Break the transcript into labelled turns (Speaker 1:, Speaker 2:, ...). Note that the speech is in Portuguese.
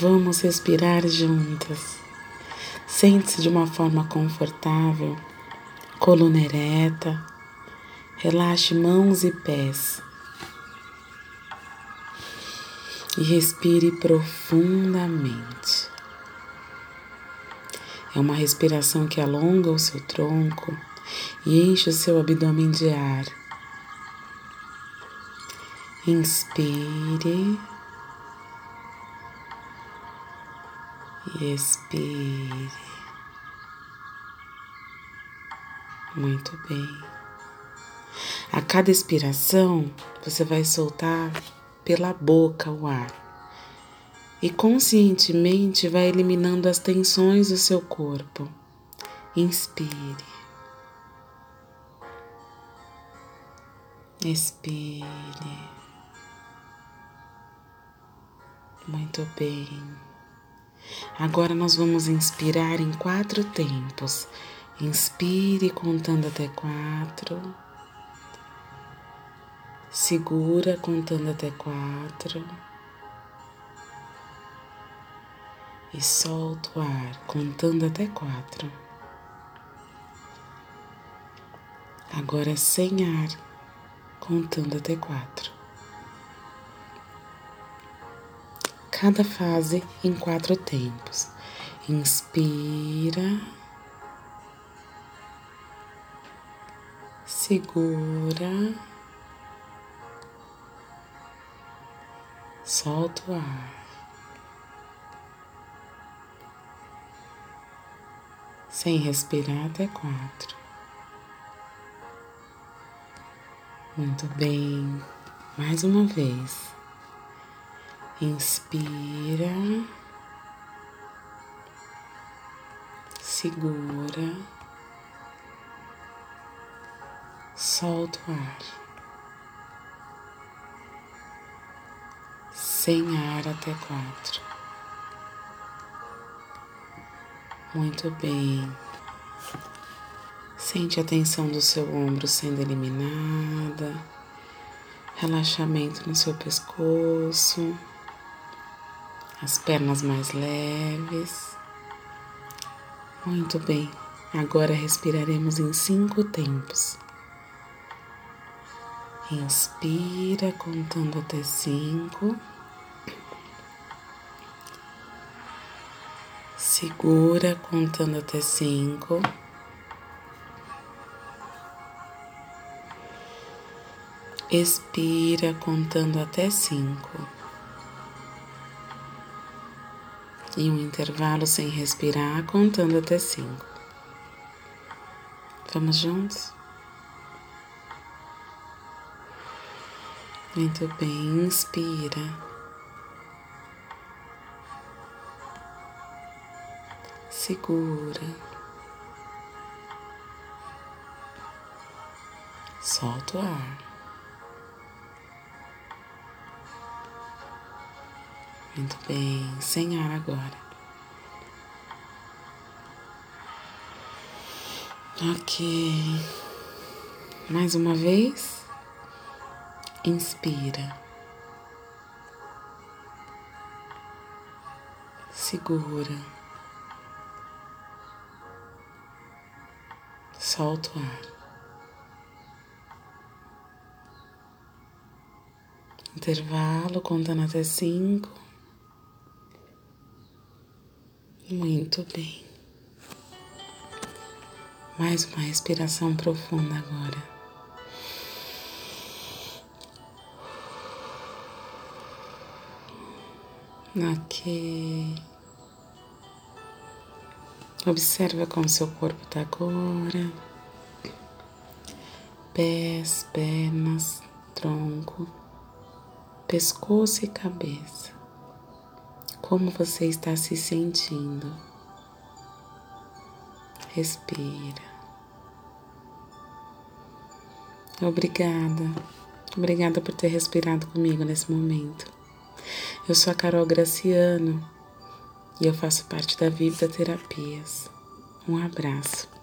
Speaker 1: Vamos respirar juntas. Sente-se de uma forma confortável, coluna ereta, relaxe mãos e pés e respire profundamente. É uma respiração que alonga o seu tronco e enche o seu abdômen de ar. Inspire e expire. Muito bem. A cada expiração, você vai soltar pela boca o ar e conscientemente vai eliminando as tensões do seu corpo. Inspire. Expire. Muito bem. Agora nós vamos inspirar em quatro tempos. Inspire contando até quatro. Segura contando até quatro. E solta o ar contando até quatro. Agora sem ar, contando até quatro. Cada fase em quatro tempos. Inspira, segura, solta o ar. Sem respirar até quatro. Muito bem. Mais uma vez. Inspira, segura, solta o ar, sem ar até quatro. Muito bem. Sente a tensão do seu ombro sendo eliminada, relaxamento no seu pescoço as pernas mais leves. Muito bem, agora respiraremos em cinco tempos. Inspira contando até cinco. Segura contando até cinco. Expira contando até cinco. E um intervalo sem respirar, contando até cinco. Vamos juntos? Muito bem, inspira. Segura. Solta o ar. Muito bem, sem ar agora. Ok. Mais uma vez. Inspira. Segura. Solta o ar. Intervalo contando até cinco. Muito bem. Mais uma respiração profunda agora. Ok. Observa como seu corpo está agora. Pés, pernas, tronco, pescoço e cabeça como você está se sentindo. Respira. Obrigada. Obrigada por ter respirado comigo nesse momento. Eu sou a Carol Graciano e eu faço parte da Vida Terapias. Um abraço.